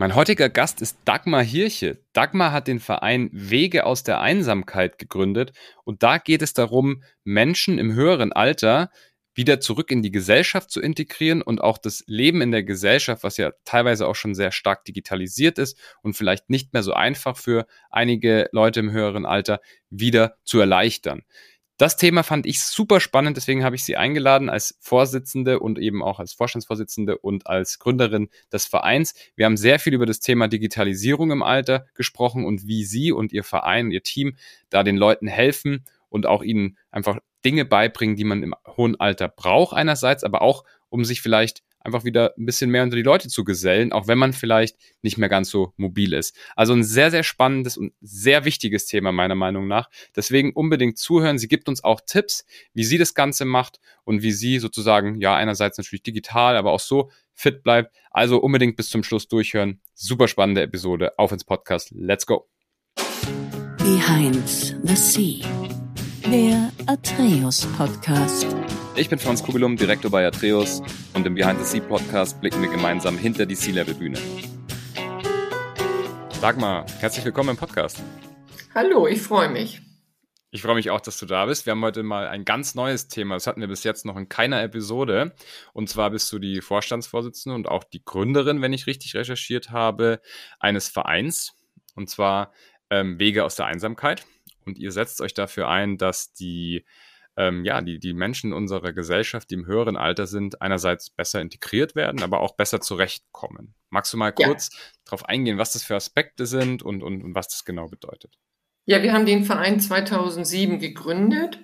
Mein heutiger Gast ist Dagmar Hirche. Dagmar hat den Verein Wege aus der Einsamkeit gegründet und da geht es darum, Menschen im höheren Alter wieder zurück in die Gesellschaft zu integrieren und auch das Leben in der Gesellschaft, was ja teilweise auch schon sehr stark digitalisiert ist und vielleicht nicht mehr so einfach für einige Leute im höheren Alter, wieder zu erleichtern. Das Thema fand ich super spannend, deswegen habe ich sie eingeladen als Vorsitzende und eben auch als Vorstandsvorsitzende und als Gründerin des Vereins. Wir haben sehr viel über das Thema Digitalisierung im Alter gesprochen und wie Sie und Ihr Verein, Ihr Team da den Leuten helfen und auch ihnen einfach Dinge beibringen, die man im hohen Alter braucht einerseits, aber auch um sich vielleicht einfach wieder ein bisschen mehr unter die Leute zu gesellen, auch wenn man vielleicht nicht mehr ganz so mobil ist. Also ein sehr, sehr spannendes und sehr wichtiges Thema meiner Meinung nach. Deswegen unbedingt zuhören. Sie gibt uns auch Tipps, wie sie das Ganze macht und wie sie sozusagen, ja, einerseits natürlich digital, aber auch so fit bleibt. Also unbedingt bis zum Schluss durchhören. Super spannende Episode. Auf ins Podcast. Let's go. Behind the Sea. Der Atreus Podcast. Ich bin Franz Kugelum, Direktor bei Atreus und im Behind the Sea Podcast blicken wir gemeinsam hinter die Sea-Level-Bühne. Dagmar, herzlich willkommen im Podcast. Hallo, ich freue mich. Ich freue mich auch, dass du da bist. Wir haben heute mal ein ganz neues Thema. Das hatten wir bis jetzt noch in keiner Episode. Und zwar bist du die Vorstandsvorsitzende und auch die Gründerin, wenn ich richtig recherchiert habe, eines Vereins. Und zwar ähm, Wege aus der Einsamkeit. Und ihr setzt euch dafür ein, dass die ähm, ja, die, die Menschen unserer Gesellschaft, die im höheren Alter sind, einerseits besser integriert werden, aber auch besser zurechtkommen. Magst du mal kurz ja. darauf eingehen, was das für Aspekte sind und, und, und was das genau bedeutet? Ja, wir haben den Verein 2007 gegründet.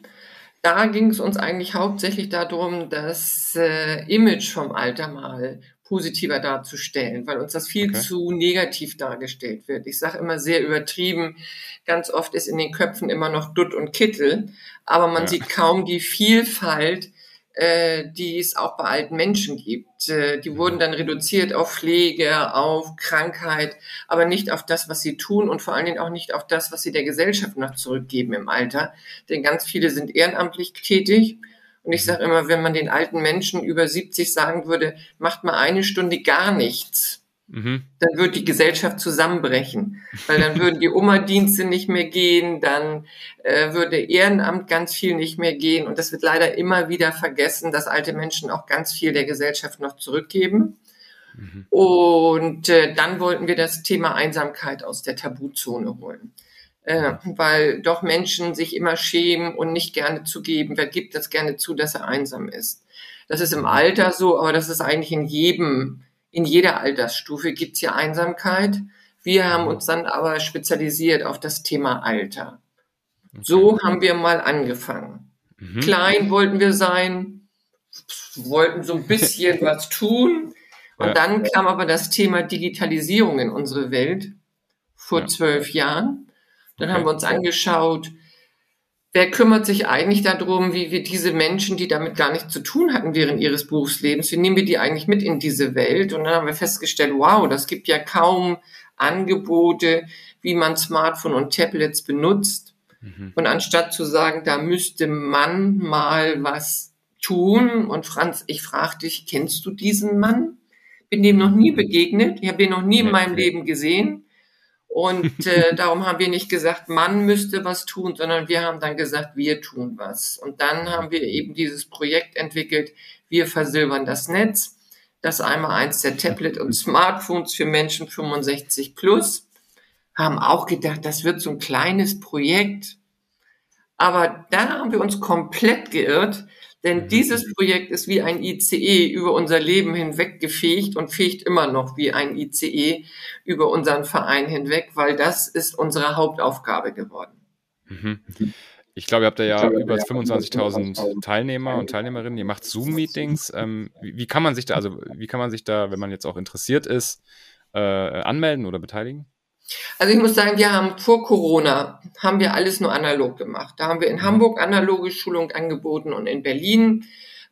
Da ging es uns eigentlich hauptsächlich darum, das äh, Image vom Alter mal positiver darzustellen, weil uns das viel okay. zu negativ dargestellt wird. Ich sage immer sehr übertrieben, ganz oft ist in den Köpfen immer noch Dutt und Kittel, aber man ja. sieht kaum die Vielfalt, äh, die es auch bei alten Menschen gibt. Äh, die wurden dann reduziert auf Pflege, auf Krankheit, aber nicht auf das, was sie tun und vor allen Dingen auch nicht auf das, was sie der Gesellschaft noch zurückgeben im Alter. Denn ganz viele sind ehrenamtlich tätig und ich sage immer, wenn man den alten Menschen über 70 sagen würde, macht mal eine Stunde gar nichts, mhm. dann würde die Gesellschaft zusammenbrechen. Weil dann würden die Oma-Dienste nicht mehr gehen, dann äh, würde Ehrenamt ganz viel nicht mehr gehen. Und das wird leider immer wieder vergessen, dass alte Menschen auch ganz viel der Gesellschaft noch zurückgeben. Mhm. Und äh, dann wollten wir das Thema Einsamkeit aus der Tabuzone holen äh, weil doch Menschen sich immer schämen und nicht gerne zugeben. Wer gibt das gerne zu, dass er einsam ist? Das ist im Alter so, aber das ist eigentlich in jedem, in jeder Altersstufe gibt's ja Einsamkeit. Wir haben uns dann aber spezialisiert auf das Thema Alter. So haben wir mal angefangen. Mhm. Klein wollten wir sein, wollten so ein bisschen was tun. Und ja. dann kam aber das Thema Digitalisierung in unsere Welt vor ja. zwölf Jahren. Dann okay. haben wir uns angeschaut, wer kümmert sich eigentlich darum, wie wir diese Menschen, die damit gar nichts zu tun hatten während ihres Berufslebens, wie nehmen wir die eigentlich mit in diese Welt? Und dann haben wir festgestellt, wow, das gibt ja kaum Angebote, wie man Smartphone und Tablets benutzt. Mhm. Und anstatt zu sagen, da müsste man mal was tun, und Franz, ich frage dich, kennst du diesen Mann? Bin dem noch nie begegnet, ich habe den noch nie in meinem Leben gesehen. Und äh, darum haben wir nicht gesagt, man müsste was tun, sondern wir haben dann gesagt, wir tun was. Und dann haben wir eben dieses Projekt entwickelt, wir versilbern das Netz. Das einmal eins der Tablet und Smartphones für Menschen 65 plus. Haben auch gedacht, das wird so ein kleines Projekt. Aber da haben wir uns komplett geirrt, denn mhm. dieses Projekt ist wie ein ICE über unser Leben hinweg gefegt und fegt immer noch wie ein ICE über unseren Verein hinweg, weil das ist unsere Hauptaufgabe geworden. Mhm. Ich glaube, ihr habt da ja über 25.000 Teilnehmer und Teilnehmerinnen. Ihr macht Zoom-Meetings. Ähm, wie, kann man sich da, also wie kann man sich da, wenn man jetzt auch interessiert ist, äh, anmelden oder beteiligen? Also ich muss sagen, wir haben vor Corona, haben wir alles nur analog gemacht. Da haben wir in mhm. Hamburg analoge Schulung angeboten und in Berlin,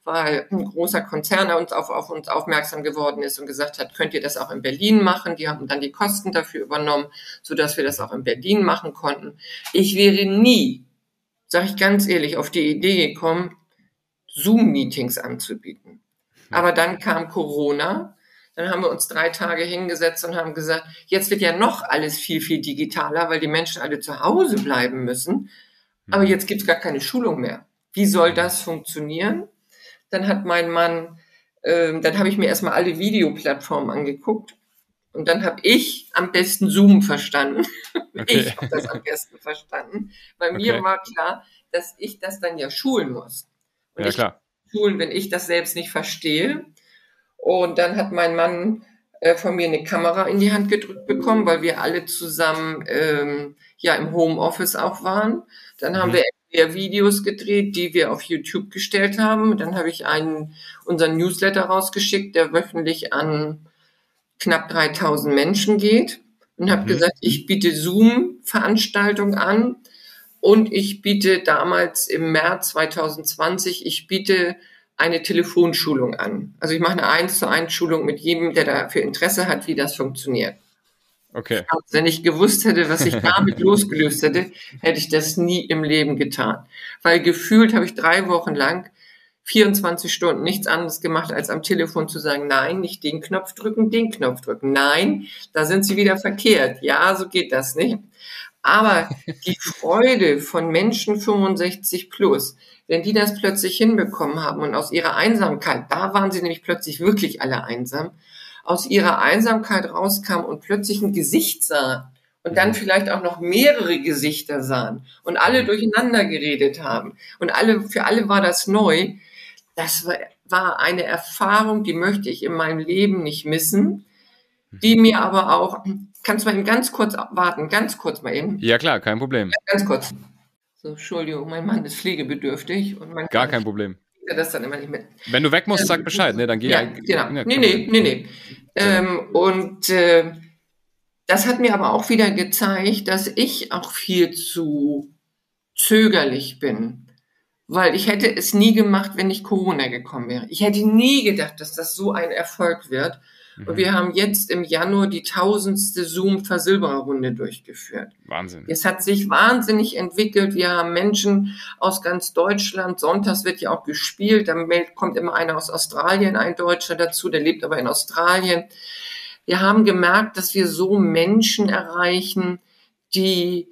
weil ein großer Konzern uns auf, auf uns aufmerksam geworden ist und gesagt hat, könnt ihr das auch in Berlin machen? Die haben dann die Kosten dafür übernommen, sodass wir das auch in Berlin machen konnten. Ich wäre nie, sage ich ganz ehrlich, auf die Idee gekommen, Zoom-Meetings anzubieten. Aber dann kam Corona Dann haben wir uns drei Tage hingesetzt und haben gesagt, jetzt wird ja noch alles viel, viel digitaler, weil die Menschen alle zu Hause bleiben müssen. Aber mhm. jetzt gibt es gar keine Schulung mehr. Wie soll mhm. das funktionieren? Dann hat mein Mann, äh, dann habe ich mir erstmal alle Videoplattformen angeguckt und dann habe ich am besten Zoom verstanden. Okay. Ich habe das am besten verstanden. Bei okay. mir war klar, dass ich das dann ja schulen muss. Und ja, klar. Schulen, wenn ich das selbst nicht verstehe. Und dann hat mein Mann äh, von mir eine Kamera in die Hand gedrückt bekommen, weil wir alle zusammen ähm, ja im Homeoffice auch waren. Dann haben mhm. wir Videos gedreht, die wir auf YouTube gestellt haben. Dann habe ich einen unseren Newsletter rausgeschickt, der wöchentlich an knapp 3000 Menschen geht und habe mhm. gesagt, ich biete Zoom-Veranstaltungen an und ich biete damals im März 2020, ich biete eine Telefonschulung an. Also ich mache eine 1 zu 1 Schulung mit jedem, der dafür Interesse hat, wie das funktioniert. Okay. Wenn ich gewusst hätte, was ich damit losgelöst hätte, hätte ich das nie im Leben getan. Weil gefühlt habe ich drei Wochen lang 24 Stunden nichts anderes gemacht, als am Telefon zu sagen, nein, nicht den Knopf drücken, den Knopf drücken. Nein, da sind Sie wieder verkehrt. Ja, so geht das nicht. Aber die Freude von Menschen 65 plus, wenn die das plötzlich hinbekommen haben und aus ihrer Einsamkeit, da waren sie nämlich plötzlich wirklich alle einsam, aus ihrer Einsamkeit rauskam und plötzlich ein Gesicht sah und dann mhm. vielleicht auch noch mehrere Gesichter sahen und alle durcheinander geredet haben und alle, für alle war das neu, das war eine Erfahrung, die möchte ich in meinem Leben nicht missen, die mir aber auch, kannst du mal eben ganz kurz warten, ganz kurz mal eben. Ja klar, kein Problem. Ganz kurz. So, Entschuldigung, mein Mann ist pflegebedürftig. Und man Gar kein Problem. Das dann immer nicht mit. Wenn du weg musst, sag ähm, Bescheid, ne? Dann geh ja. Ja, genau. Nee, nee, nee, nee. Ähm, und äh, das hat mir aber auch wieder gezeigt, dass ich auch viel zu zögerlich bin weil ich hätte es nie gemacht, wenn nicht Corona gekommen wäre. Ich hätte nie gedacht, dass das so ein Erfolg wird. Mhm. Und wir haben jetzt im Januar die tausendste Zoom-Versilbererrunde durchgeführt. Wahnsinn. Es hat sich wahnsinnig entwickelt. Wir haben Menschen aus ganz Deutschland. Sonntags wird ja auch gespielt. Da kommt immer einer aus Australien, ein Deutscher dazu, der lebt aber in Australien. Wir haben gemerkt, dass wir so Menschen erreichen, die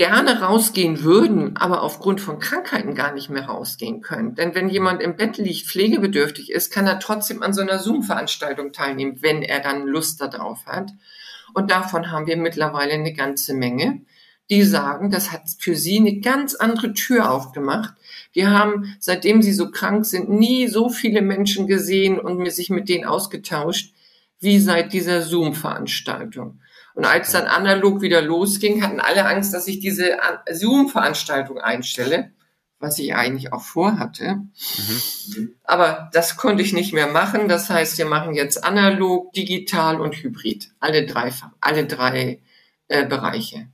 gerne rausgehen würden, aber aufgrund von Krankheiten gar nicht mehr rausgehen können. Denn wenn jemand im Bett liegt, pflegebedürftig ist, kann er trotzdem an so einer Zoom-Veranstaltung teilnehmen, wenn er dann Lust darauf hat. Und davon haben wir mittlerweile eine ganze Menge, die sagen, das hat für sie eine ganz andere Tür aufgemacht. Wir haben, seitdem sie so krank sind, nie so viele Menschen gesehen und sich mit denen ausgetauscht, wie seit dieser Zoom-Veranstaltung. Und als dann analog wieder losging, hatten alle Angst, dass ich diese Zoom-Veranstaltung einstelle, was ich eigentlich auch vorhatte. Mhm. Aber das konnte ich nicht mehr machen. Das heißt, wir machen jetzt analog, digital und hybrid. Alle drei, alle drei äh, Bereiche.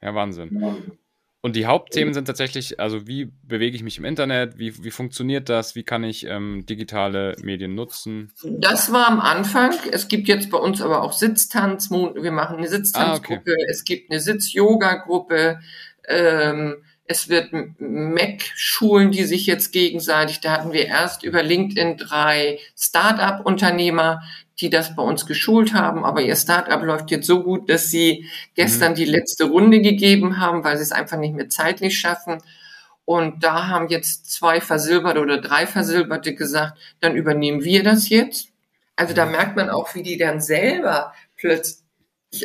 Ja, Wahnsinn. Und die Hauptthemen sind tatsächlich, also wie bewege ich mich im Internet, wie, wie funktioniert das, wie kann ich ähm, digitale Medien nutzen? Das war am Anfang. Es gibt jetzt bei uns aber auch Sitztanz. Wir machen eine Sitztanzgruppe, ah, okay. es gibt eine Sitz-Yoga-Gruppe. Ähm, es wird Mac-Schulen, die sich jetzt gegenseitig, da hatten wir erst über LinkedIn drei Start-up-Unternehmer, die das bei uns geschult haben, aber ihr Startup läuft jetzt so gut, dass sie gestern mhm. die letzte Runde gegeben haben, weil sie es einfach nicht mehr zeitlich schaffen. Und da haben jetzt zwei Versilberte oder drei Versilberte gesagt, dann übernehmen wir das jetzt. Also da mhm. merkt man auch, wie die dann selber plötzlich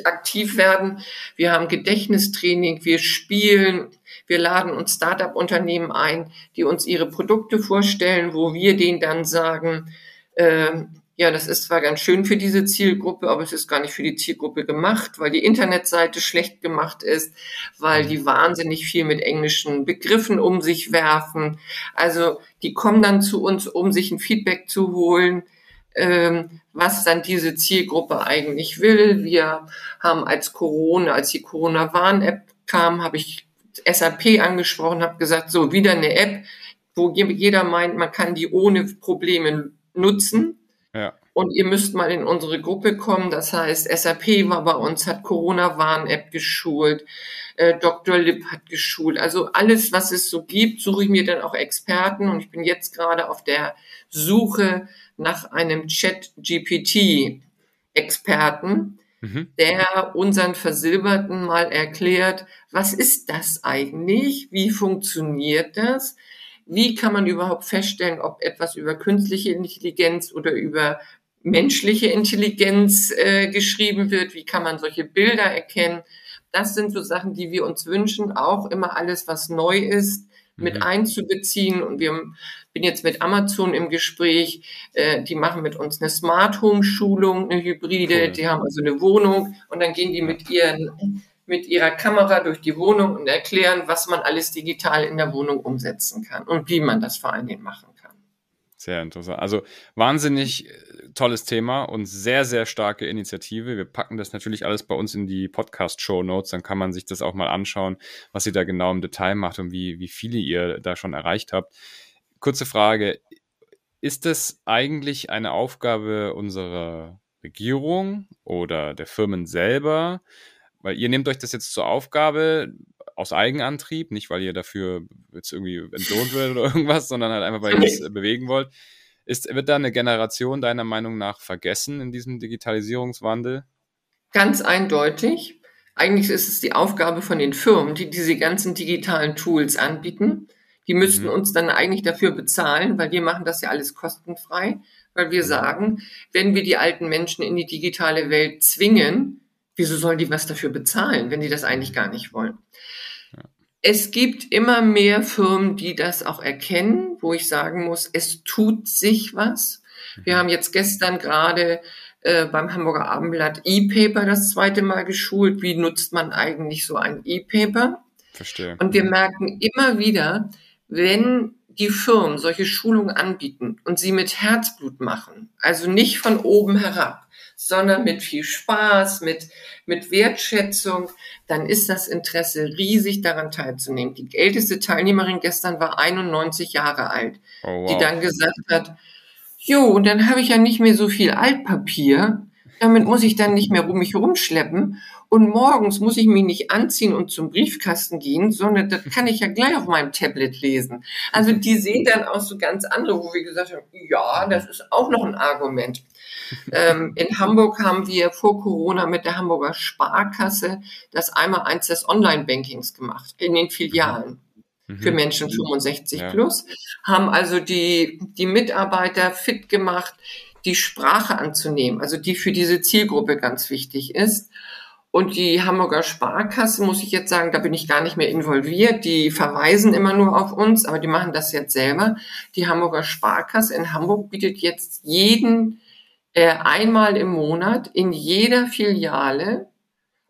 aktiv werden. Wir haben Gedächtnistraining, wir spielen, wir laden uns Startup-Unternehmen ein, die uns ihre Produkte vorstellen, wo wir denen dann sagen, äh, ja, das ist zwar ganz schön für diese Zielgruppe, aber es ist gar nicht für die Zielgruppe gemacht, weil die Internetseite schlecht gemacht ist, weil die wahnsinnig viel mit englischen Begriffen um sich werfen. Also die kommen dann zu uns, um sich ein Feedback zu holen, ähm, was dann diese Zielgruppe eigentlich will. Wir haben als Corona, als die Corona-Warn-App kam, habe ich SAP angesprochen, habe gesagt, so wieder eine App, wo jeder meint, man kann die ohne Probleme nutzen Und ihr müsst mal in unsere Gruppe kommen. Das heißt, SAP war bei uns, hat Corona-Warn-App geschult, äh, Dr. Lipp hat geschult. Also alles, was es so gibt, suche ich mir dann auch Experten. Und ich bin jetzt gerade auf der Suche nach einem Chat-GPT-Experten, mhm. der unseren Versilberten mal erklärt, was ist das eigentlich? Wie funktioniert das? Wie kann man überhaupt feststellen, ob etwas über künstliche Intelligenz oder über menschliche Intelligenz äh, geschrieben wird? Wie kann man solche Bilder erkennen? Das sind so Sachen, die wir uns wünschen, auch immer alles, was neu ist, mit mhm. einzubeziehen. Und wir bin jetzt mit Amazon im Gespräch. Äh, die machen mit uns eine Smart Home Schulung, eine Hybride. Cool. Die haben also eine Wohnung und dann gehen die mit ihren mit ihrer Kamera durch die Wohnung und erklären, was man alles digital in der Wohnung umsetzen kann und wie man das vor allen Dingen machen kann. Sehr interessant. Also wahnsinnig äh, tolles Thema und sehr, sehr starke Initiative. Wir packen das natürlich alles bei uns in die Podcast-Show Notes. Dann kann man sich das auch mal anschauen, was ihr da genau im Detail macht und wie, wie viele ihr da schon erreicht habt. Kurze Frage. Ist das eigentlich eine Aufgabe unserer Regierung oder der Firmen selber? Weil ihr nehmt euch das jetzt zur Aufgabe, aus Eigenantrieb, nicht weil ihr dafür jetzt irgendwie entlohnt werdet oder irgendwas, sondern halt einfach, weil ihr das bewegen wollt. Ist, wird da eine Generation deiner Meinung nach vergessen in diesem Digitalisierungswandel? Ganz eindeutig. Eigentlich ist es die Aufgabe von den Firmen, die diese ganzen digitalen Tools anbieten. Die müssten mhm. uns dann eigentlich dafür bezahlen, weil wir machen das ja alles kostenfrei, weil wir mhm. sagen, wenn wir die alten Menschen in die digitale Welt zwingen, wieso sollen die was dafür bezahlen, wenn die das eigentlich gar nicht wollen? Es gibt immer mehr Firmen, die das auch erkennen, wo ich sagen muss, es tut sich was. Wir haben jetzt gestern gerade äh, beim Hamburger Abendblatt E-Paper das zweite Mal geschult. Wie nutzt man eigentlich so ein E-Paper? Verstehe. Und wir merken immer wieder, wenn die Firmen solche Schulungen anbieten und sie mit Herzblut machen, also nicht von oben herab, sondern mit viel Spaß, mit, mit Wertschätzung, dann ist das Interesse riesig, daran teilzunehmen. Die älteste Teilnehmerin gestern war 91 Jahre alt, oh, wow. die dann gesagt hat, jo, und dann habe ich ja nicht mehr so viel Altpapier, damit muss ich dann nicht mehr um mich rumschleppen. Und morgens muss ich mich nicht anziehen und zum Briefkasten gehen, sondern das kann ich ja gleich auf meinem Tablet lesen. Also die sehen dann auch so ganz andere, wo wir gesagt haben, ja, das ist auch noch ein Argument. Ähm, in Hamburg haben wir vor Corona mit der Hamburger Sparkasse das einmal eins des Online-Bankings gemacht in den Filialen mhm. für Menschen 65 ja. plus, haben also die, die Mitarbeiter fit gemacht, die Sprache anzunehmen, also die für diese Zielgruppe ganz wichtig ist. Und die Hamburger Sparkasse, muss ich jetzt sagen, da bin ich gar nicht mehr involviert. Die verweisen immer nur auf uns, aber die machen das jetzt selber. Die Hamburger Sparkasse in Hamburg bietet jetzt jeden äh, einmal im Monat in jeder Filiale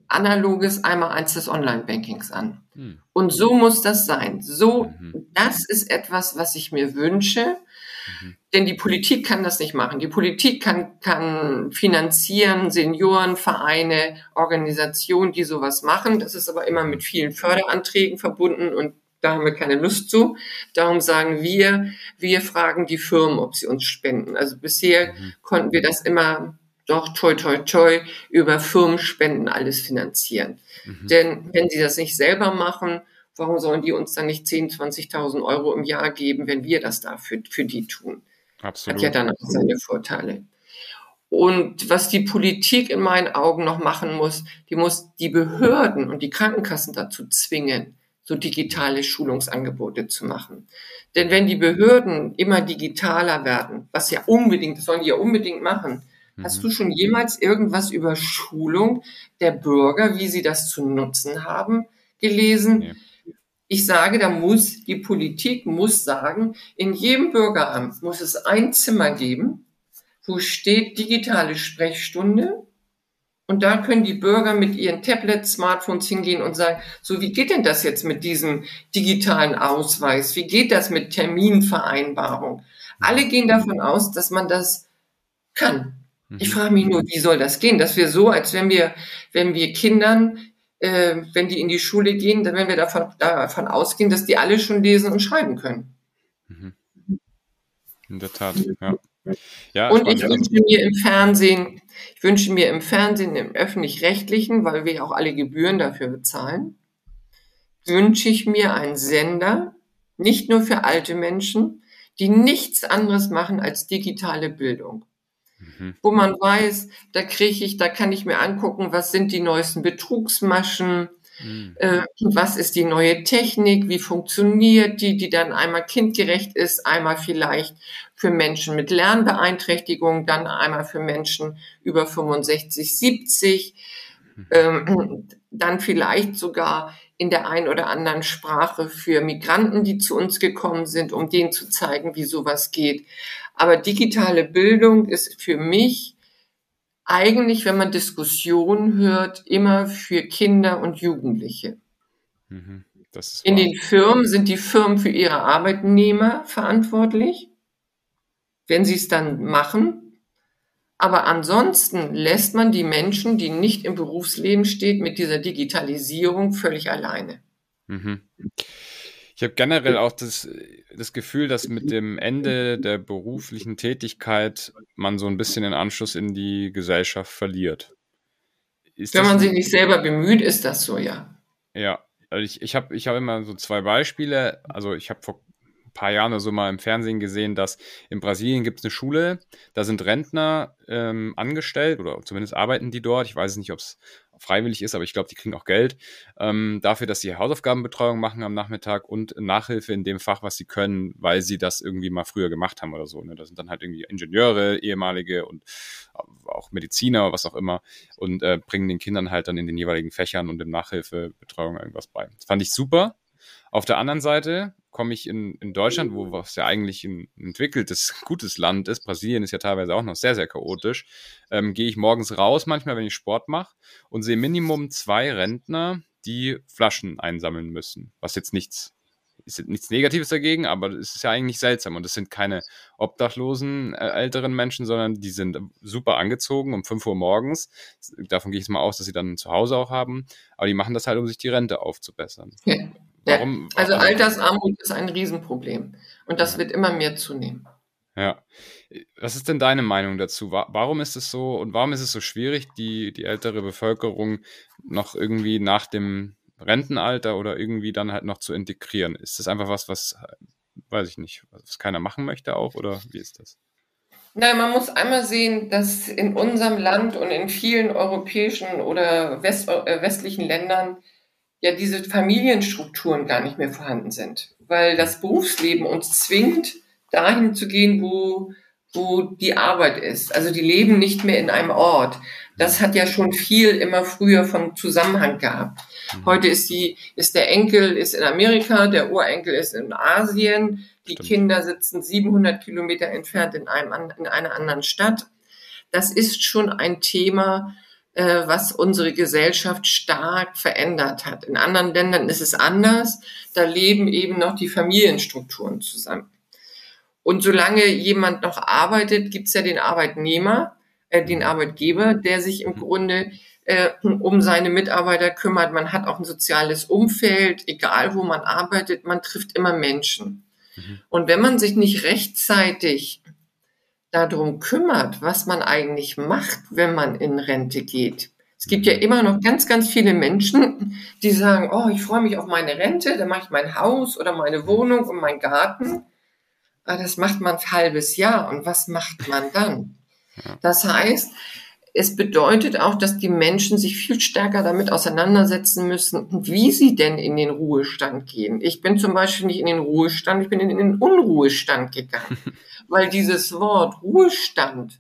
analoges einmal eins des Online-Bankings an. Hm. Und so muss das sein. So, mhm. das ist etwas, was ich mir wünsche. Mhm. Denn die Politik kann das nicht machen. Die Politik kann, kann finanzieren, Seniorenvereine, Organisationen, die sowas machen. Das ist aber immer mit vielen Förderanträgen verbunden und da haben wir keine Lust zu. Darum sagen wir, wir fragen die Firmen, ob sie uns spenden. Also bisher mhm. konnten wir das immer doch toi toi toi über Firmenspenden alles finanzieren. Mhm. Denn wenn sie das nicht selber machen, warum sollen die uns dann nicht 10, 20.000 Euro im Jahr geben, wenn wir das da für, für die tun? Absolut. Hat ja dann auch seine Vorteile. Und was die Politik in meinen Augen noch machen muss, die muss die Behörden und die Krankenkassen dazu zwingen, so digitale Schulungsangebote zu machen. Denn wenn die Behörden immer digitaler werden, was ja unbedingt, das sollen die ja unbedingt machen, mhm. hast du schon jemals irgendwas über Schulung der Bürger, wie sie das zu nutzen haben, gelesen? Ja. Ich sage, da muss die Politik muss sagen, in jedem Bürgeramt muss es ein Zimmer geben, wo steht digitale Sprechstunde und da können die Bürger mit ihren Tablets, Smartphones hingehen und sagen, so wie geht denn das jetzt mit diesem digitalen Ausweis? Wie geht das mit Terminvereinbarung? Alle gehen davon aus, dass man das kann. Ich mhm. frage mich nur, wie soll das gehen? Dass wir so, als wenn wir, wenn wir Kindern, äh, wenn die in die Schule gehen, dann werden wir davon, davon ausgehen, dass die alle schon lesen und schreiben können. Mhm. In der Tat, ja. Ja, Und ich wünsche mir im Fernsehen, ich wünsche mir im Fernsehen, im öffentlich-rechtlichen, weil wir auch alle Gebühren dafür bezahlen, wünsche ich mir einen Sender, nicht nur für alte Menschen, die nichts anderes machen als digitale Bildung. Mhm. Wo man weiß, da kriege ich, da kann ich mir angucken, was sind die neuesten Betrugsmaschen, Mhm. äh, was ist die neue Technik, wie funktioniert die, die dann einmal kindgerecht ist, einmal vielleicht für Menschen mit Lernbeeinträchtigung, dann einmal für Menschen über 65, 70, ähm, dann vielleicht sogar in der einen oder anderen Sprache für Migranten, die zu uns gekommen sind, um denen zu zeigen, wie sowas geht. Aber digitale Bildung ist für mich eigentlich, wenn man Diskussionen hört, immer für Kinder und Jugendliche. Mhm. In den Firmen sind die Firmen für ihre Arbeitnehmer verantwortlich, wenn sie es dann machen. Aber ansonsten lässt man die Menschen, die nicht im Berufsleben stehen, mit dieser Digitalisierung völlig alleine. Mhm. Ich habe generell auch das, das Gefühl, dass mit dem Ende der beruflichen Tätigkeit man so ein bisschen den Anschluss in die Gesellschaft verliert. Ist Wenn man sich nicht selber bemüht, ist das so, ja. Ja, also ich, ich habe ich hab immer so zwei Beispiele. Also ich habe vor ein paar Jahren oder so mal im Fernsehen gesehen, dass in Brasilien gibt es eine Schule, da sind Rentner ähm, angestellt oder zumindest arbeiten die dort. Ich weiß nicht, ob es freiwillig ist, aber ich glaube, die kriegen auch Geld ähm, dafür, dass sie Hausaufgabenbetreuung machen am Nachmittag und Nachhilfe in dem Fach, was sie können, weil sie das irgendwie mal früher gemacht haben oder so. Ne? Da sind dann halt irgendwie Ingenieure, ehemalige und auch Mediziner, was auch immer, und äh, bringen den Kindern halt dann in den jeweiligen Fächern und in Nachhilfebetreuung irgendwas bei. Das fand ich super. Auf der anderen Seite komme ich in, in Deutschland, wo was ja eigentlich ein entwickeltes, gutes Land ist, Brasilien ist ja teilweise auch noch sehr, sehr chaotisch, ähm, gehe ich morgens raus, manchmal, wenn ich Sport mache, und sehe Minimum zwei Rentner, die Flaschen einsammeln müssen. Was jetzt nichts, ist nichts Negatives dagegen, aber es ist ja eigentlich seltsam. Und es sind keine obdachlosen äh, älteren Menschen, sondern die sind super angezogen um 5 Uhr morgens. Davon gehe ich mal aus, dass sie dann zu Hause auch haben. Aber die machen das halt, um sich die Rente aufzubessern. Ja. Warum? Also Altersarmut ist ein Riesenproblem. Und das wird immer mehr zunehmen. Ja. Was ist denn deine Meinung dazu? Wa- Warum ist es so und warum ist es so schwierig, die, die ältere Bevölkerung noch irgendwie nach dem Rentenalter oder irgendwie dann halt noch zu integrieren? Ist das einfach was, was, weiß ich nicht, was keiner machen möchte auch oder wie ist das? Nein, man muss einmal sehen, dass in unserem Land und in vielen europäischen oder West, äh, westlichen Ländern ja diese Familienstrukturen gar nicht mehr vorhanden sind, weil das Berufsleben uns zwingt, dahin zu gehen, wo, wo die Arbeit ist. Also die leben nicht mehr in einem Ort. Das hat ja schon viel immer früher von Zusammenhang gehabt. Heute ist die, ist der Enkel ist in Amerika, der Urenkel ist in Asien, die Stimmt. Kinder sitzen 700 Kilometer entfernt in einem, in einer anderen Stadt. Das ist schon ein Thema, äh, was unsere Gesellschaft stark verändert hat. In anderen Ländern ist es anders. Da leben eben noch die Familienstrukturen zusammen. Und solange jemand noch arbeitet, gibt's ja den Arbeitnehmer, äh, den Arbeitgeber, der sich im Grunde äh, um seine Mitarbeiter kümmert. Man hat auch ein soziales Umfeld, egal wo man arbeitet, man trifft immer Menschen. Mhm. Und wenn man sich nicht rechtzeitig darum kümmert, was man eigentlich macht, wenn man in Rente geht. Es gibt ja immer noch ganz, ganz viele Menschen, die sagen, oh, ich freue mich auf meine Rente, dann mache ich mein Haus oder meine Wohnung und meinen Garten. Aber das macht man ein halbes Jahr. Und was macht man dann? Das heißt, es bedeutet auch, dass die Menschen sich viel stärker damit auseinandersetzen müssen, wie sie denn in den Ruhestand gehen. Ich bin zum Beispiel nicht in den Ruhestand, ich bin in den Unruhestand gegangen, weil dieses Wort Ruhestand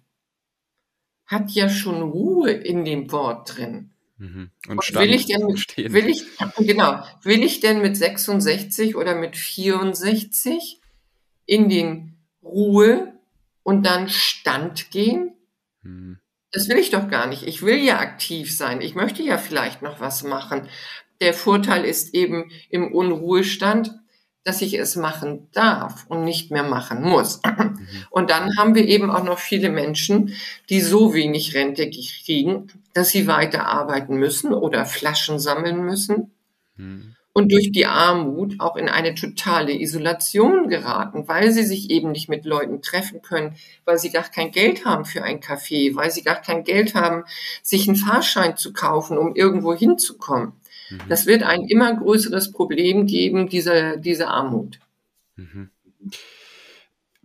hat ja schon Ruhe in dem Wort drin. Mhm. Und will ich denn mit, will ich, genau, will ich denn mit 66 oder mit 64 in den Ruhe und dann Stand gehen? Mhm. Das will ich doch gar nicht. Ich will ja aktiv sein. Ich möchte ja vielleicht noch was machen. Der Vorteil ist eben im Unruhestand, dass ich es machen darf und nicht mehr machen muss. Und dann haben wir eben auch noch viele Menschen, die so wenig Rente kriegen, dass sie weiter arbeiten müssen oder Flaschen sammeln müssen. Mhm. Und durch die Armut auch in eine totale Isolation geraten, weil sie sich eben nicht mit Leuten treffen können, weil sie gar kein Geld haben für ein Café, weil sie gar kein Geld haben, sich einen Fahrschein zu kaufen, um irgendwo hinzukommen. Mhm. Das wird ein immer größeres Problem geben, diese, diese Armut. Mhm.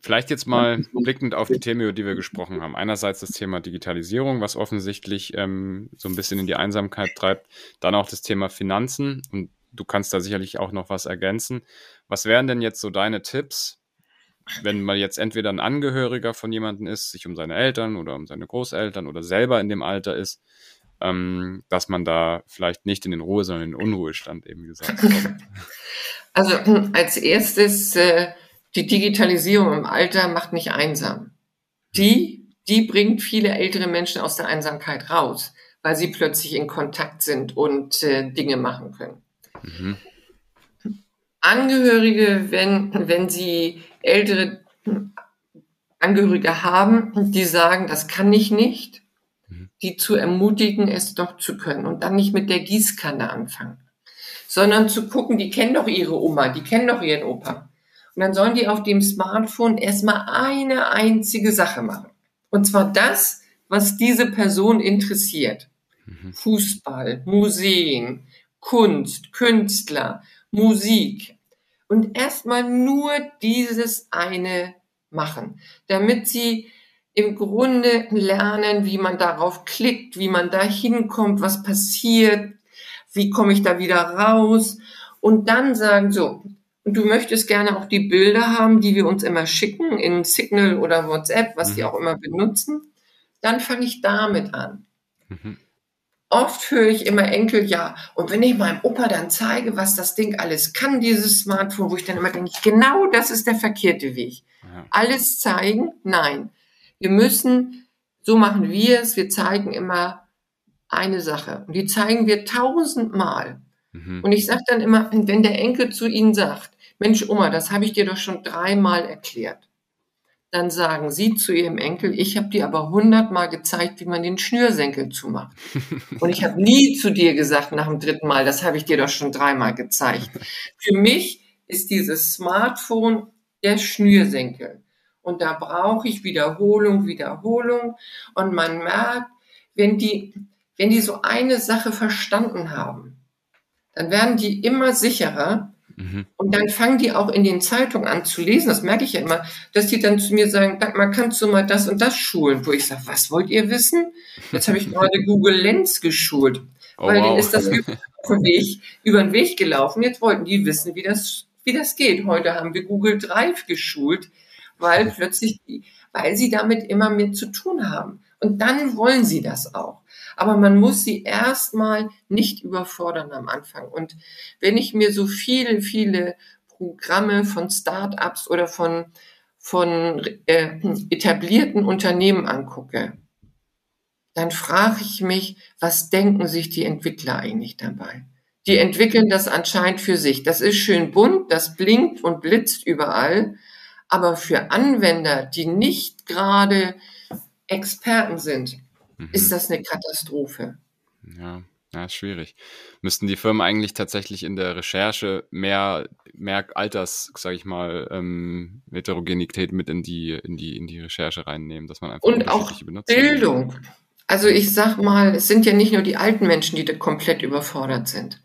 Vielleicht jetzt mal blickend auf die Themen, über die wir gesprochen haben. Einerseits das Thema Digitalisierung, was offensichtlich ähm, so ein bisschen in die Einsamkeit treibt. Dann auch das Thema Finanzen. Und du kannst da sicherlich auch noch was ergänzen. Was wären denn jetzt so deine Tipps, wenn man jetzt entweder ein Angehöriger von jemandem ist, sich um seine Eltern oder um seine Großeltern oder selber in dem Alter ist, ähm, dass man da vielleicht nicht in den Ruhe, sondern in den Unruhestand eben gesagt kommt? Also als erstes äh, die Digitalisierung im Alter macht nicht einsam. Die, die bringt viele ältere Menschen aus der Einsamkeit raus, weil sie plötzlich in Kontakt sind und äh, Dinge machen können. Mhm. Angehörige, wenn, wenn sie ältere Angehörige haben, die sagen, das kann ich nicht, mhm. die zu ermutigen, es doch zu können und dann nicht mit der Gießkanne anfangen, sondern zu gucken, die kennen doch ihre Oma, die kennen doch ihren Opa. Und dann sollen die auf dem Smartphone erstmal eine einzige Sache machen. Und zwar das, was diese Person interessiert. Mhm. Fußball, Museen, Kunst, Künstler, Musik. Und erstmal nur dieses eine machen, damit sie im Grunde lernen, wie man darauf klickt, wie man da hinkommt, was passiert, wie komme ich da wieder raus und dann sagen, so, und du möchtest gerne auch die Bilder haben, die wir uns immer schicken in Signal oder WhatsApp, was mhm. die auch immer benutzen, dann fange ich damit an. Mhm. Oft höre ich immer Enkel, ja, und wenn ich meinem Opa dann zeige, was das Ding alles kann, dieses Smartphone, wo ich dann immer denke, genau das ist der verkehrte Weg. Ja. Alles zeigen? Nein. Wir müssen, so machen wir es, wir zeigen immer eine Sache. Und die zeigen wir tausendmal. Mhm. Und ich sage dann immer, wenn der Enkel zu Ihnen sagt, Mensch, Oma, das habe ich dir doch schon dreimal erklärt. Dann sagen Sie zu Ihrem Enkel, ich habe dir aber hundertmal gezeigt, wie man den Schnürsenkel zumacht. Und ich habe nie zu dir gesagt nach dem dritten Mal, das habe ich dir doch schon dreimal gezeigt. Für mich ist dieses Smartphone der Schnürsenkel. Und da brauche ich Wiederholung, Wiederholung. Und man merkt, wenn die, wenn die so eine Sache verstanden haben, dann werden die immer sicherer, Mhm. Und dann fangen die auch in den Zeitungen an zu lesen, das merke ich ja immer, dass die dann zu mir sagen, man kannst du mal das und das schulen, wo ich sage, was wollt ihr wissen? Jetzt habe ich gerade Google Lens geschult, oh, weil wow. denen ist das über den, Weg, über den Weg gelaufen. Jetzt wollten die wissen, wie das, wie das geht. Heute haben wir Google Drive geschult, weil plötzlich, weil sie damit immer mehr zu tun haben. Und dann wollen sie das auch. Aber man muss sie erstmal nicht überfordern am Anfang. Und wenn ich mir so viele, viele Programme von Start-ups oder von, von äh, etablierten Unternehmen angucke, dann frage ich mich, was denken sich die Entwickler eigentlich dabei? Die entwickeln das anscheinend für sich. Das ist schön bunt, das blinkt und blitzt überall. Aber für Anwender, die nicht gerade Experten sind, mhm. ist das eine Katastrophe. Ja. Ja, ist schwierig. Müssten die Firmen eigentlich tatsächlich in der Recherche mehr, mehr Alters, sage ich mal, ähm, Heterogenität mit in die, in die, in die Recherche reinnehmen, dass man einfach und auch Bildung. Also ich sag mal, es sind ja nicht nur die alten Menschen, die da komplett überfordert sind,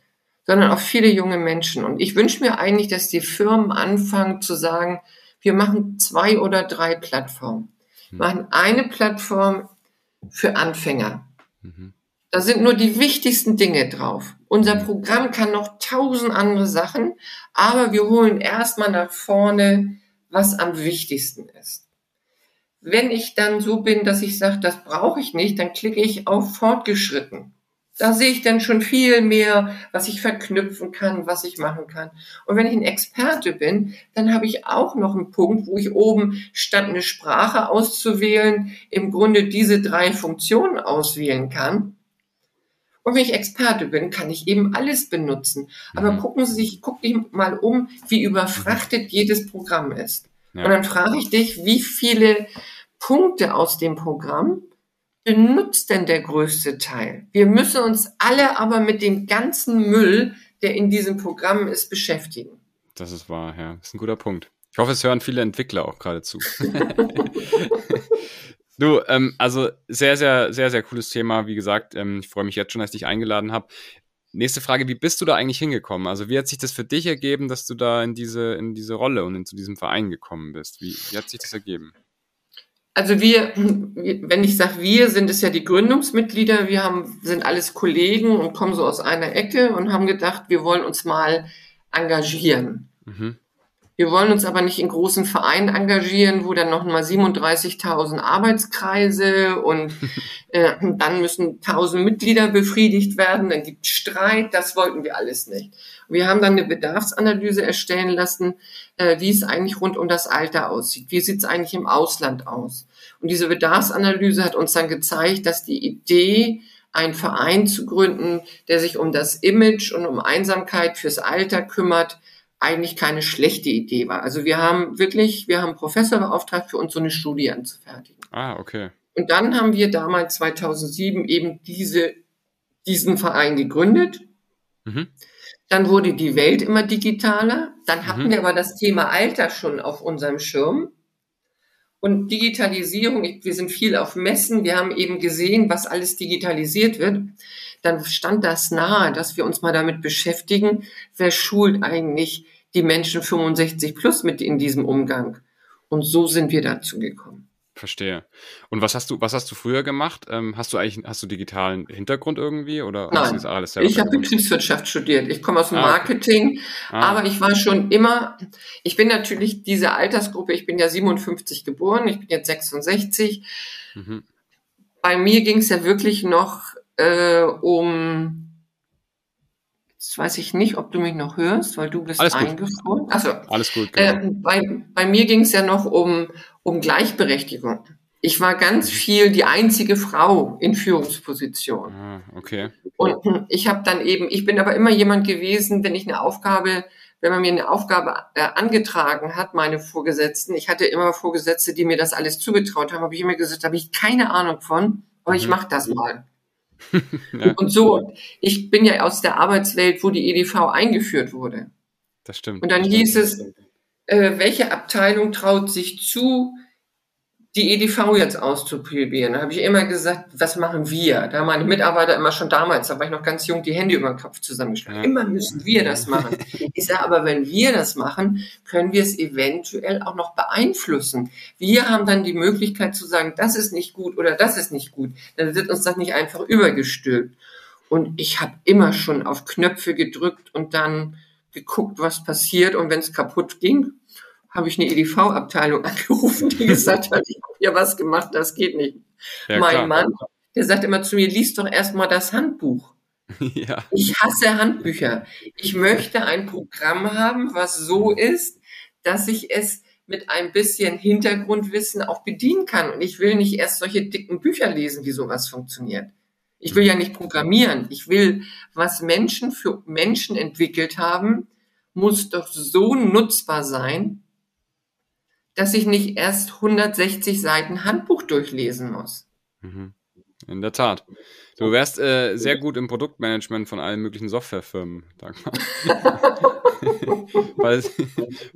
sondern auch viele junge Menschen. Und ich wünsche mir eigentlich, dass die Firmen anfangen zu sagen, wir machen zwei oder drei Plattformen. Wir hm. machen eine Plattform für Anfänger. Mhm. Da sind nur die wichtigsten Dinge drauf. Unser mhm. Programm kann noch tausend andere Sachen, aber wir holen erstmal nach vorne, was am wichtigsten ist. Wenn ich dann so bin, dass ich sage, das brauche ich nicht, dann klicke ich auf fortgeschritten. Da sehe ich dann schon viel mehr, was ich verknüpfen kann, was ich machen kann. Und wenn ich ein Experte bin, dann habe ich auch noch einen Punkt, wo ich oben statt eine Sprache auszuwählen, im Grunde diese drei Funktionen auswählen kann. Und wenn ich Experte bin, kann ich eben alles benutzen. Aber mhm. gucken Sie sich, guck dich mal um, wie überfrachtet jedes Programm ist. Ja. Und dann frage ich dich, wie viele Punkte aus dem Programm benutzt denn der größte Teil? Wir müssen uns alle aber mit dem ganzen Müll der in diesem Programm ist, beschäftigen. Das ist wahr, ja. Das ist ein guter Punkt. Ich hoffe, es hören viele Entwickler auch gerade zu. du, ähm, also sehr, sehr, sehr, sehr cooles Thema. Wie gesagt, ähm, ich freue mich jetzt schon, dass ich dich eingeladen habe. Nächste Frage, wie bist du da eigentlich hingekommen? Also wie hat sich das für dich ergeben, dass du da in diese, in diese Rolle und in zu diesem Verein gekommen bist? Wie, wie hat sich das ergeben? Also wir, wenn ich sage wir, sind es ja die Gründungsmitglieder. Wir haben, sind alles Kollegen und kommen so aus einer Ecke und haben gedacht, wir wollen uns mal engagieren. Mhm. Wir wollen uns aber nicht in großen Vereinen engagieren, wo dann noch mal 37.000 Arbeitskreise und äh, dann müssen 1000 Mitglieder befriedigt werden, dann gibt Streit, das wollten wir alles nicht. Wir haben dann eine Bedarfsanalyse erstellen lassen, äh, wie es eigentlich rund um das Alter aussieht. Wie sieht es eigentlich im Ausland aus? Und diese Bedarfsanalyse hat uns dann gezeigt, dass die Idee, einen Verein zu gründen, der sich um das Image und um Einsamkeit fürs Alter kümmert, eigentlich keine schlechte Idee war. Also wir haben wirklich, wir haben Professor beauftragt, für uns so eine Studie anzufertigen. Ah, okay. Und dann haben wir damals 2007 eben diese, diesen Verein gegründet. Mhm. Dann wurde die Welt immer digitaler. Dann hatten mhm. wir aber das Thema Alter schon auf unserem Schirm. Und Digitalisierung, wir sind viel auf Messen, wir haben eben gesehen, was alles digitalisiert wird dann stand das nahe, dass wir uns mal damit beschäftigen, wer schult eigentlich die Menschen 65 plus mit in diesem Umgang. Und so sind wir dazu gekommen. Verstehe. Und was hast du, was hast du früher gemacht? Ähm, hast du eigentlich, hast du digitalen Hintergrund irgendwie oder Nein, hast du alles selber ich habe Betriebswirtschaft studiert. Ich komme aus dem ah, Marketing, okay. ah. aber ich war schon immer, ich bin natürlich diese Altersgruppe, ich bin ja 57 geboren, ich bin jetzt 66. Mhm. Bei mir ging es ja wirklich noch äh, um Jetzt weiß ich nicht, ob du mich noch hörst, weil du bist Alles eingefroren. Also, Alles gut. Genau. Äh, bei, bei mir ging es ja noch um, um Gleichberechtigung. Ich war ganz viel die einzige Frau in Führungsposition. Ah, okay. Und ich habe dann eben, ich bin aber immer jemand gewesen, wenn ich eine Aufgabe, wenn man mir eine Aufgabe äh, angetragen hat, meine Vorgesetzten, ich hatte immer Vorgesetzte, die mir das alles zugetraut haben, habe ich immer gesagt, habe ich keine Ahnung von, aber mhm. ich mache das mal. ja. Und so, ich bin ja aus der Arbeitswelt, wo die EDV eingeführt wurde. Das stimmt. Und dann hieß es, äh, welche Abteilung traut sich zu, die EDV jetzt auszuprobieren. Da habe ich immer gesagt, was machen wir? Da haben meine Mitarbeiter immer schon damals, da war ich noch ganz jung, die Hände über den Kopf zusammengeschlagen. Immer müssen wir das machen. Ich sage aber, wenn wir das machen, können wir es eventuell auch noch beeinflussen. Wir haben dann die Möglichkeit zu sagen, das ist nicht gut oder das ist nicht gut. Dann wird uns das nicht einfach übergestülpt. Und ich habe immer schon auf Knöpfe gedrückt und dann geguckt, was passiert. Und wenn es kaputt ging, habe ich eine EDV-Abteilung angerufen, die gesagt hat, ich habe hier was gemacht, das geht nicht. Ja, mein klar. Mann, der sagt immer zu mir, lies doch erstmal das Handbuch. Ja. Ich hasse Handbücher. Ich möchte ein Programm haben, was so ist, dass ich es mit ein bisschen Hintergrundwissen auch bedienen kann. Und ich will nicht erst solche dicken Bücher lesen, wie sowas funktioniert. Ich will ja nicht programmieren. Ich will, was Menschen für Menschen entwickelt haben, muss doch so nutzbar sein, dass ich nicht erst 160 Seiten Handbuch durchlesen muss. Mhm. In der Tat. Du wärst äh, sehr gut im Produktmanagement von allen möglichen Softwarefirmen, Dagmar. falls,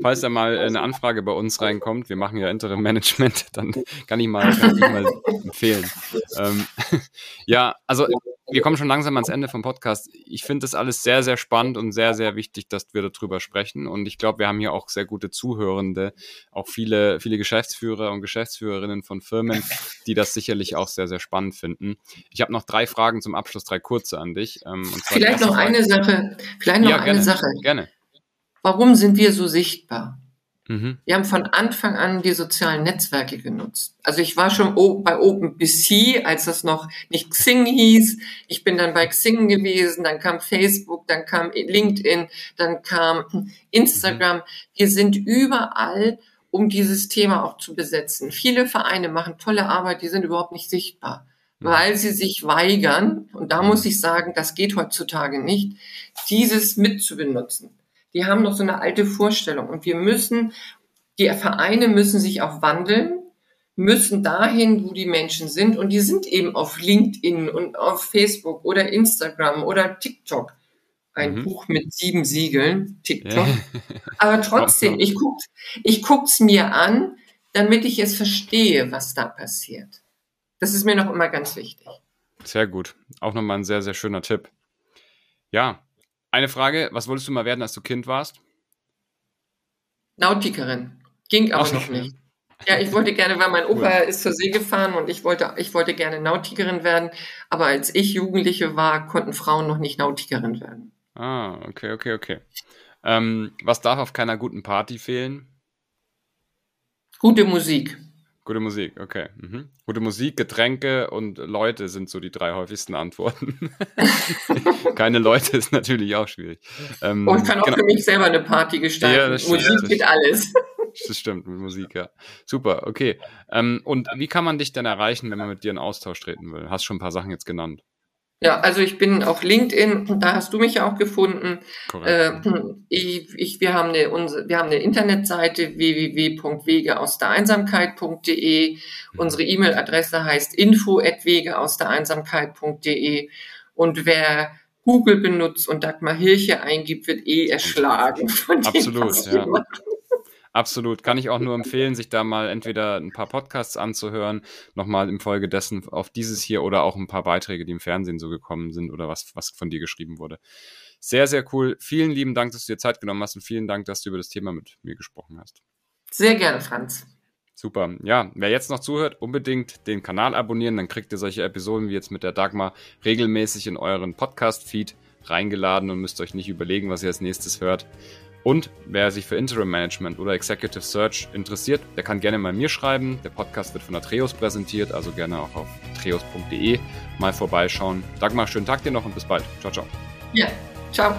falls da mal eine Anfrage bei uns reinkommt, wir machen ja Interim Management, dann kann ich mal, kann ich mal empfehlen. Ähm, ja, also wir kommen schon langsam ans Ende vom Podcast. Ich finde das alles sehr, sehr spannend und sehr, sehr wichtig, dass wir darüber sprechen. Und ich glaube, wir haben hier auch sehr gute Zuhörende, auch viele, viele Geschäftsführer und Geschäftsführerinnen von Firmen, die das sicherlich auch sehr, sehr spannend finden. Ich habe noch drei Fragen zum Abschluss, drei kurze an dich. Ähm, vielleicht noch Frage. eine Sache. Vielleicht noch ja, eine gerne, Sache. Gerne. Warum sind wir so sichtbar? Mhm. Wir haben von Anfang an die sozialen Netzwerke genutzt. Also ich war schon bei OpenBC, als das noch nicht Xing hieß. Ich bin dann bei Xing gewesen, dann kam Facebook, dann kam LinkedIn, dann kam Instagram. Mhm. Wir sind überall, um dieses Thema auch zu besetzen. Viele Vereine machen tolle Arbeit, die sind überhaupt nicht sichtbar, mhm. weil sie sich weigern, und da muss ich sagen, das geht heutzutage nicht, dieses mitzubenutzen die haben noch so eine alte Vorstellung. Und wir müssen, die Vereine müssen sich auch wandeln, müssen dahin, wo die Menschen sind. Und die sind eben auf LinkedIn und auf Facebook oder Instagram oder TikTok. ein mhm. Buch mit sieben Siegeln, TikTok. Ja. Aber trotzdem, ich guck, ich guck's mir an, damit ich es verstehe, was da passiert. Das ist mir noch immer ganz wichtig. Sehr gut. Auch nochmal ein sehr, sehr schöner Tipp. Ja. Eine Frage, was wolltest du mal werden, als du Kind warst? Nautikerin. Ging aber Ach, noch nicht. Ja, ich wollte gerne, weil mein Opa cool. ist zur See gefahren und ich wollte, ich wollte gerne Nautikerin werden. Aber als ich Jugendliche war, konnten Frauen noch nicht Nautikerin werden. Ah, okay, okay, okay. Ähm, was darf auf keiner guten Party fehlen? Gute Musik. Gute Musik, okay. Mhm. Gute Musik, Getränke und Leute sind so die drei häufigsten Antworten. Keine Leute ist natürlich auch schwierig. Ähm, und kann auch genau. für mich selber eine Party gestalten. Ja, Musik stimmt, geht alles. Das stimmt, mit Musik, ja. Super, okay. Ähm, und wie kann man dich denn erreichen, wenn man mit dir in Austausch treten will? Hast schon ein paar Sachen jetzt genannt. Ja, also ich bin auf LinkedIn, da hast du mich ja auch gefunden. Äh, ich, ich, wir, haben eine, unsere, wir haben eine Internetseite www.wegeausdereinsamkeit.de. Mhm. Unsere E-Mail-Adresse heißt info.wegeausdereinsamkeit.de. Und wer Google benutzt und Dagmar Hirche eingibt, wird eh erschlagen von Absolut, ja. Absolut. Kann ich auch nur empfehlen, sich da mal entweder ein paar Podcasts anzuhören, nochmal im Folge dessen auf dieses hier oder auch ein paar Beiträge, die im Fernsehen so gekommen sind oder was, was von dir geschrieben wurde. Sehr, sehr cool. Vielen lieben Dank, dass du dir Zeit genommen hast und vielen Dank, dass du über das Thema mit mir gesprochen hast. Sehr gerne, Franz. Super. Ja, wer jetzt noch zuhört, unbedingt den Kanal abonnieren, dann kriegt ihr solche Episoden wie jetzt mit der Dagmar regelmäßig in euren Podcast-Feed reingeladen und müsst euch nicht überlegen, was ihr als nächstes hört. Und wer sich für Interim Management oder Executive Search interessiert, der kann gerne mal mir schreiben. Der Podcast wird von Atreus präsentiert, also gerne auch auf atreus.de mal vorbeischauen. Dagmar, schönen Tag dir noch und bis bald. Ciao, ciao. Ja, ciao.